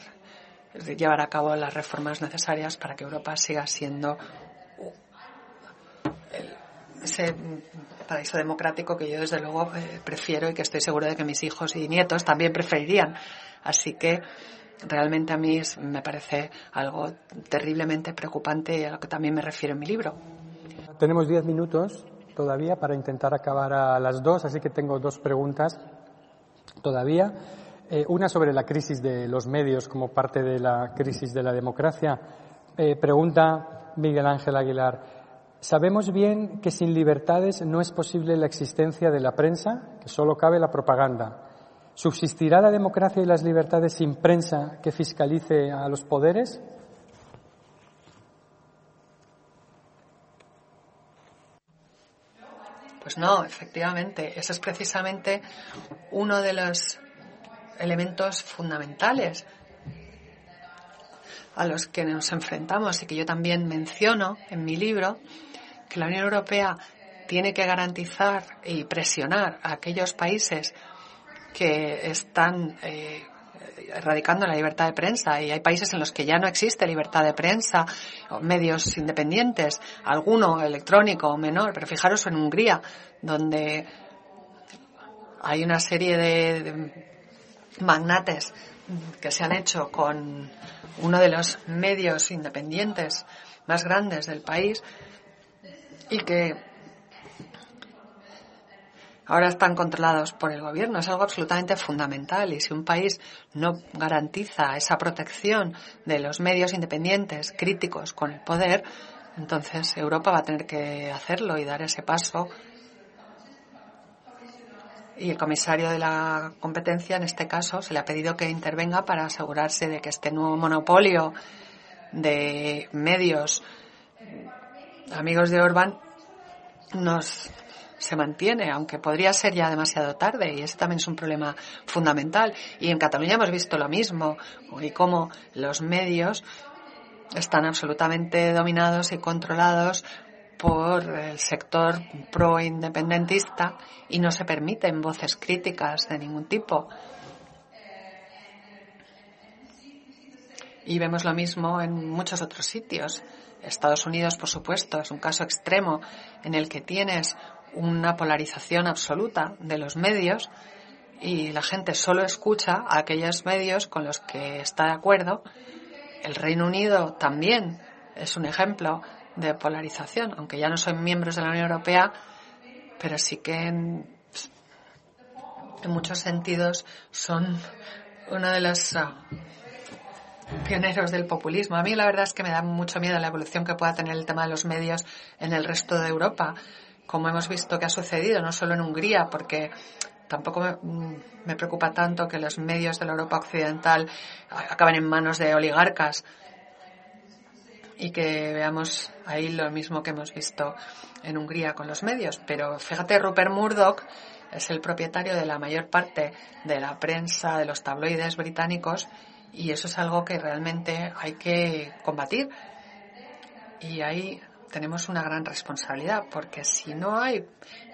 llevar a cabo las reformas necesarias para que Europa siga siendo ese paraíso democrático que yo desde luego eh, prefiero y que estoy seguro de que mis hijos y nietos también preferirían. Así que realmente a mí me parece algo terriblemente preocupante a lo que también me refiero en mi libro. Tenemos diez minutos todavía para intentar acabar a las dos, así que tengo dos preguntas todavía. Eh, una sobre la crisis de los medios como parte de la crisis de la democracia. Eh, pregunta Miguel Ángel Aguilar, Sabemos bien que sin libertades no es posible la existencia de la prensa, que solo cabe la propaganda. ¿Subsistirá la democracia y las libertades sin prensa que fiscalice a los poderes? Pues no, efectivamente, ese es precisamente uno de los elementos fundamentales a los que nos enfrentamos y que yo también menciono en mi libro, que la Unión Europea tiene que garantizar y presionar a aquellos países que están eh, erradicando la libertad de prensa. Y hay países en los que ya no existe libertad de prensa, medios independientes, alguno electrónico o menor, pero fijaros en Hungría, donde hay una serie de magnates que se han hecho con uno de los medios independientes más grandes del país y que ahora están controlados por el gobierno. Es algo absolutamente fundamental y si un país no garantiza esa protección de los medios independientes críticos con el poder, entonces Europa va a tener que hacerlo y dar ese paso y el comisario de la competencia, en este caso, se le ha pedido que intervenga para asegurarse de que este nuevo monopolio de medios amigos de Orban nos se mantiene, aunque podría ser ya demasiado tarde, y ese también es un problema fundamental. Y en Cataluña hemos visto lo mismo, y cómo los medios están absolutamente dominados y controlados por el sector pro-independentista y no se permiten voces críticas de ningún tipo. Y vemos lo mismo en muchos otros sitios. Estados Unidos, por supuesto, es un caso extremo en el que tienes una polarización absoluta de los medios y la gente solo escucha a aquellos medios con los que está de acuerdo. El Reino Unido también es un ejemplo de polarización, aunque ya no son miembros de la Unión Europea, pero sí que en, muchos sentidos son uno de los ah, pioneros del populismo. A mí la verdad es que me da mucho miedo la evolución que pueda tener el tema de los medios en el resto de Europa, como hemos visto que ha sucedido, no solo en Hungría, porque tampoco me, me preocupa tanto que los medios de la Europa occidental acaben en manos de oligarcas, y que veamos ahí lo mismo que hemos visto en Hungría con los medios. Pero fíjate, Rupert Murdoch es el propietario de la mayor parte de la prensa, de los tabloides británicos, y eso es algo que realmente hay que combatir. Y ahí tenemos una gran responsabilidad, porque si no hay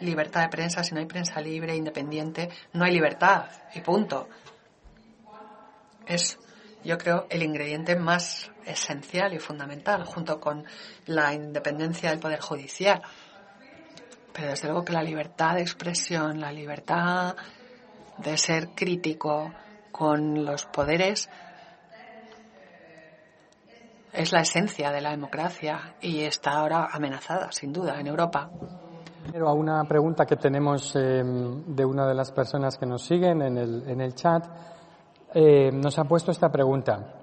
libertad de prensa, si no hay prensa libre, independiente, no hay libertad, y punto. Es yo creo, el ingrediente más esencial y fundamental, junto con la independencia del Poder Judicial. Pero desde luego que la libertad de expresión, la libertad de ser crítico con los poderes, es la esencia de la democracia y está ahora amenazada, sin duda, en Europa. Pero a una pregunta que tenemos eh, de una de las personas que nos siguen en el, en el chat eh, nos ha puesto esta pregunta.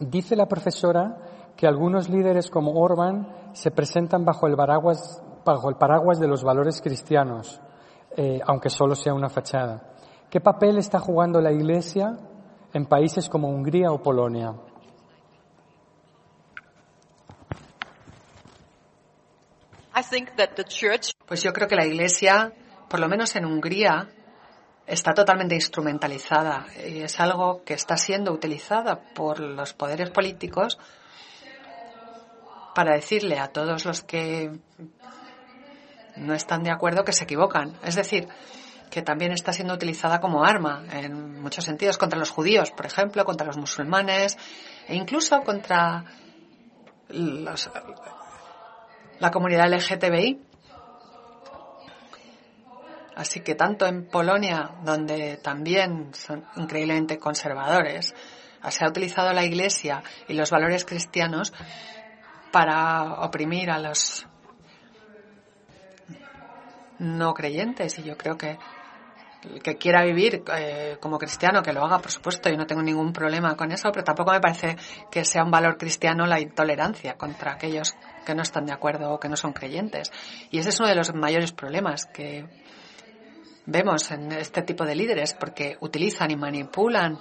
Dice la profesora que algunos líderes como Orban se presentan bajo el paraguas, bajo el paraguas de los valores cristianos, eh, aunque solo sea una fachada. ¿Qué papel está jugando la Iglesia en países como Hungría o Polonia? Pues yo creo que la Iglesia, por lo menos en Hungría, está totalmente instrumentalizada y es algo que está siendo utilizada por los poderes políticos para decirle a todos los que no están de acuerdo que se equivocan. Es decir, que también está siendo utilizada como arma en muchos sentidos contra los judíos, por ejemplo, contra los musulmanes e incluso contra la comunidad LGTBI Así que tanto en Polonia, donde también son increíblemente conservadores, se ha utilizado la Iglesia y los valores cristianos para oprimir a los no creyentes. Y yo creo que que quiera vivir eh, como cristiano, que lo haga, por supuesto, y no tengo ningún problema con eso, pero tampoco me parece que sea un valor cristiano la intolerancia contra aquellos que no están de acuerdo o que no son creyentes. Y ese es uno de los mayores problemas que vemos en este tipo de líderes, porque utilizan y manipulan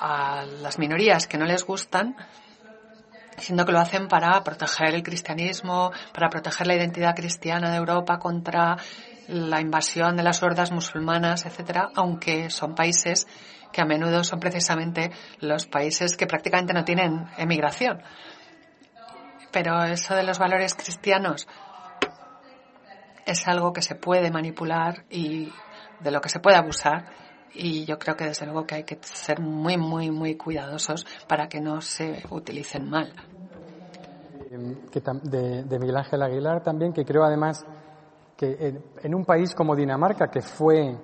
a las minorías que no les gustan, siendo que lo hacen para proteger el cristianismo, para proteger la identidad cristiana de Europa contra la invasión de las hordas musulmanas, etcétera, aunque son países que a menudo son precisamente los países que prácticamente no tienen emigración. Pero eso de los valores cristianos es algo que se puede manipular y de lo que se puede abusar y yo creo que desde luego que hay que ser muy, muy, muy cuidadosos para que no se utilicen mal. de, de Miguel Ángel Aguilar también, que creo además que en, un país como Dinamarca, que fue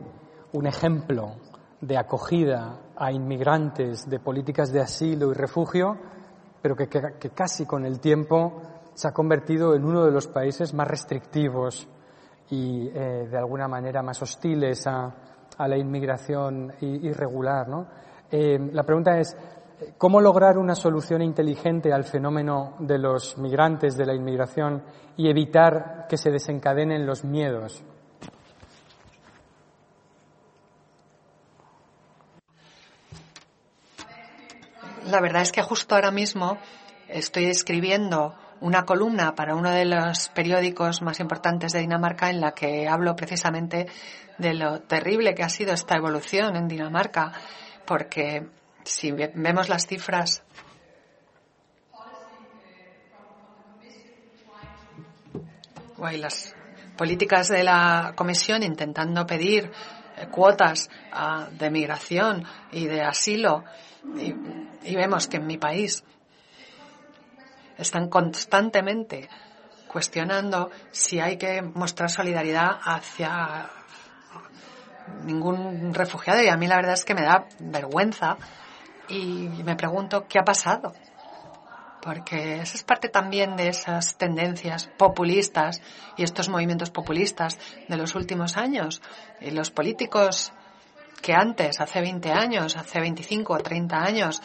un ejemplo de acogida a inmigrantes, de políticas de asilo y refugio, pero que, casi con el tiempo se ha convertido en uno de los países más restrictivos y eh, de alguna manera más hostiles a, la inmigración irregular. ¿no? Eh, la pregunta es, ¿Cómo lograr una solución inteligente al fenómeno de los migrantes, de la inmigración, y evitar que se desencadenen los miedos? La verdad es que justo ahora mismo estoy escribiendo una columna para uno de los periódicos más importantes de Dinamarca en la que hablo precisamente de lo terrible que ha sido esta evolución en Dinamarca, porque si vemos las cifras y las políticas de la Comisión intentando pedir eh, cuotas ah, de migración y de asilo y vemos que en mi país están constantemente cuestionando si hay que mostrar solidaridad hacia ningún refugiado y a mí la verdad es que me da vergüenza y me pregunto qué ha pasado. Porque esa es parte también de esas tendencias populistas y estos movimientos populistas de los últimos años. Y los políticos que antes, hace 20 años, hace 25 o 30 años,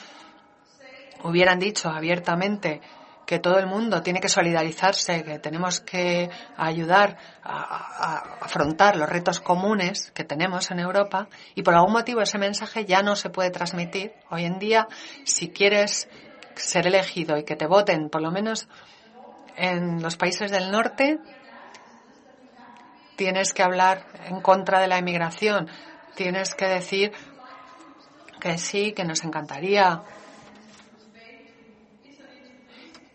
hubieran dicho abiertamente que todo el mundo tiene que solidarizarse, que tenemos que ayudar a, afrontar los retos comunes que tenemos en Europa y por algún motivo ese mensaje ya no se puede transmitir. Hoy en día, si quieres ser elegido y que te voten, por lo menos en los países del norte, tienes que hablar en contra de la inmigración, tienes que decir que sí, que nos encantaría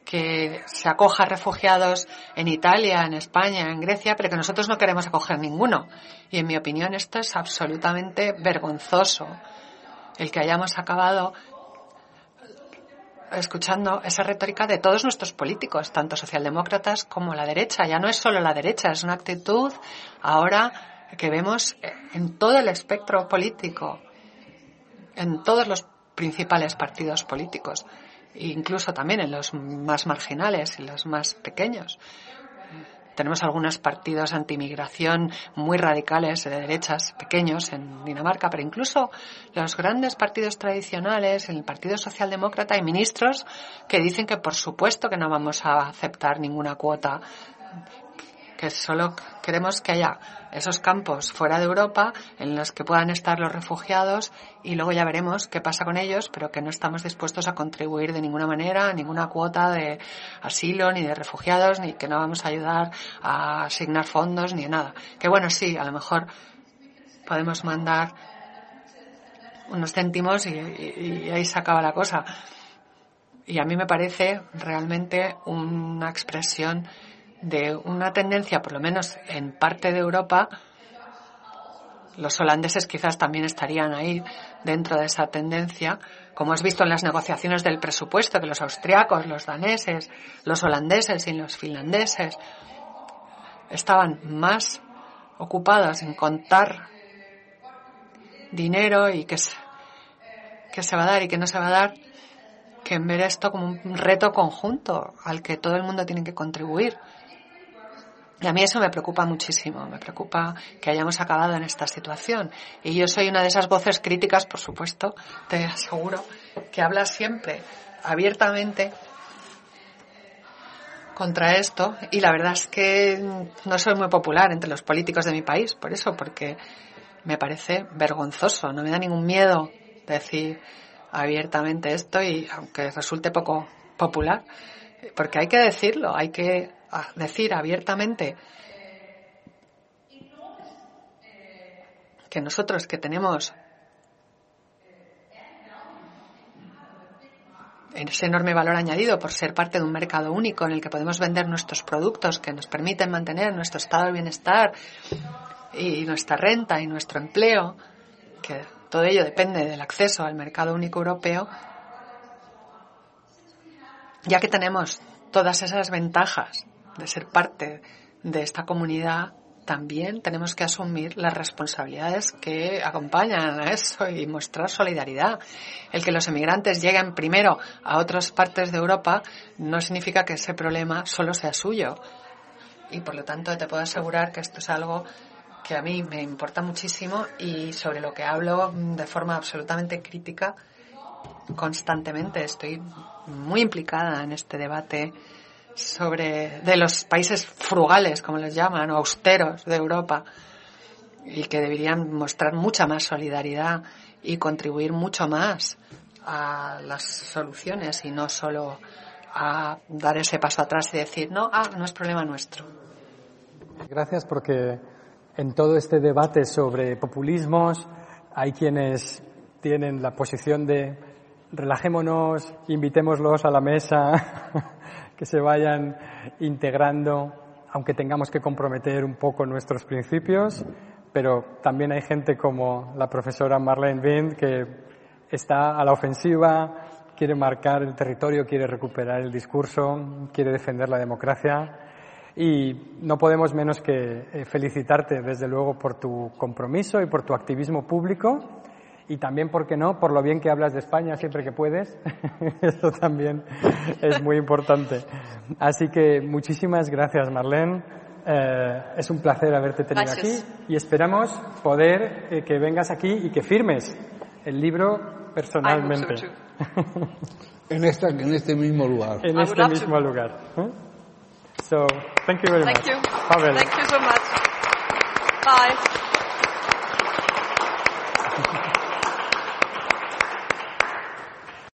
que se acoja refugiados en Italia, en España, en Grecia, pero que nosotros no queremos acoger ninguno. Y en mi opinión esto es absolutamente vergonzoso, el que hayamos acabado escuchando esa retórica de todos nuestros políticos, tanto socialdemócratas como la derecha. Ya no es solo la derecha, es una actitud ahora que vemos en todo el espectro político, en todos los principales partidos políticos incluso también en los más marginales, en los más pequeños. Tenemos algunos partidos antimigración muy radicales de derechas pequeños en Dinamarca, pero incluso los grandes partidos tradicionales, el Partido Socialdemócrata, hay ministros que dicen que por supuesto que no vamos a aceptar ninguna cuota solo queremos que haya esos campos fuera de Europa en los que puedan estar los refugiados y luego ya veremos qué pasa con ellos, pero que no estamos dispuestos a contribuir de ninguna manera, ninguna cuota de asilo ni de refugiados, ni que no vamos a ayudar a asignar fondos ni nada. Que bueno, sí, a lo mejor podemos mandar unos céntimos y, y ahí se acaba la cosa. Y a mí me parece realmente una expresión de una tendencia, por lo menos en parte de Europa, los holandeses quizás también estarían ahí dentro de esa tendencia, como has visto en las negociaciones del presupuesto, que los austriacos, los daneses, los holandeses y los finlandeses estaban más ocupados en contar dinero y qué se, que se va a dar y qué no se va a dar, que en ver esto como un reto conjunto al que todo el mundo tiene que contribuir. Y a mí eso me preocupa muchísimo, me preocupa que hayamos acabado en esta situación. Y yo soy una de esas voces críticas, por supuesto, te aseguro, que habla siempre abiertamente contra esto y la verdad es que no soy muy popular entre los políticos de mi país, por eso, porque me parece vergonzoso, no me da ningún miedo decir abiertamente esto y aunque resulte poco popular, porque hay que decirlo, hay que decir abiertamente que nosotros que tenemos ese enorme valor añadido por ser parte de un mercado único en el que podemos vender nuestros productos que nos permiten mantener nuestro estado de bienestar y nuestra renta y nuestro empleo, que todo ello depende del acceso al mercado único europeo, ya que tenemos todas esas ventajas de ser parte de esta comunidad, también tenemos que asumir las responsabilidades que acompañan a eso y mostrar solidaridad. El que los emigrantes lleguen primero a otras partes de Europa no significa que ese problema solo sea suyo. Y por lo tanto te puedo asegurar que esto es algo que a mí me importa muchísimo y sobre lo que hablo de forma absolutamente crítica constantemente. Estoy muy implicada en este debate sobre de los países frugales, como les llaman, o austeros de Europa, y que deberían mostrar mucha más solidaridad y contribuir mucho más a las soluciones y no solo a dar ese paso atrás y decir, no, ah, no es problema nuestro. Gracias porque en todo este debate sobre populismos hay quienes tienen la posición de relajémonos, invitémoslos a la mesa, que se vayan integrando, aunque tengamos que comprometer un poco nuestros principios, pero también hay gente como la profesora Marlene Wind que está a la ofensiva, quiere marcar el territorio, quiere recuperar el discurso, quiere defender la democracia. Y no podemos menos que eh, felicitarte desde luego por tu compromiso y por tu activismo público y también, ¿por qué no?, por lo bien que hablas de España siempre que puedes. Eso también es muy importante. Así que muchísimas gracias, Marlene. Eh, es un placer haberte tenido aquí y esperamos poder eh, que vengas aquí y que firmes el libro personalmente. en, esta, en este mismo lugar. En este mismo lugar. ¿eh? So, thank you very thank much. You. Thank you so much. Bye.